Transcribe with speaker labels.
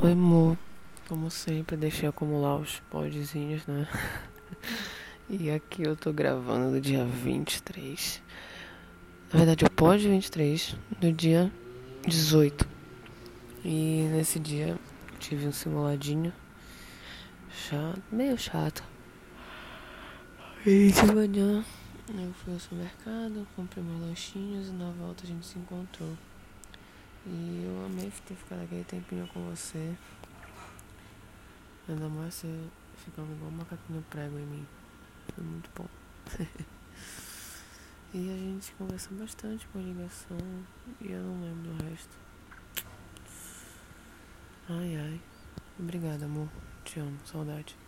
Speaker 1: Oi, amor. Como sempre, deixei acumular os podzinhos, né? e aqui eu tô gravando do dia 23. Na verdade, o pod 23 do dia 18. E nesse dia tive um simuladinho chato, meio chato. E de manhã eu fui ao supermercado, comprei meus lanchinhos e na volta a gente se encontrou. E amei ter ficado aquele tempinho com você. Ainda mais você ficando igual um macaquinho prego em mim. Foi muito bom. e a gente conversou bastante por ligação e eu não lembro do resto. Ai ai. Obrigada, amor. Te amo. Saudade.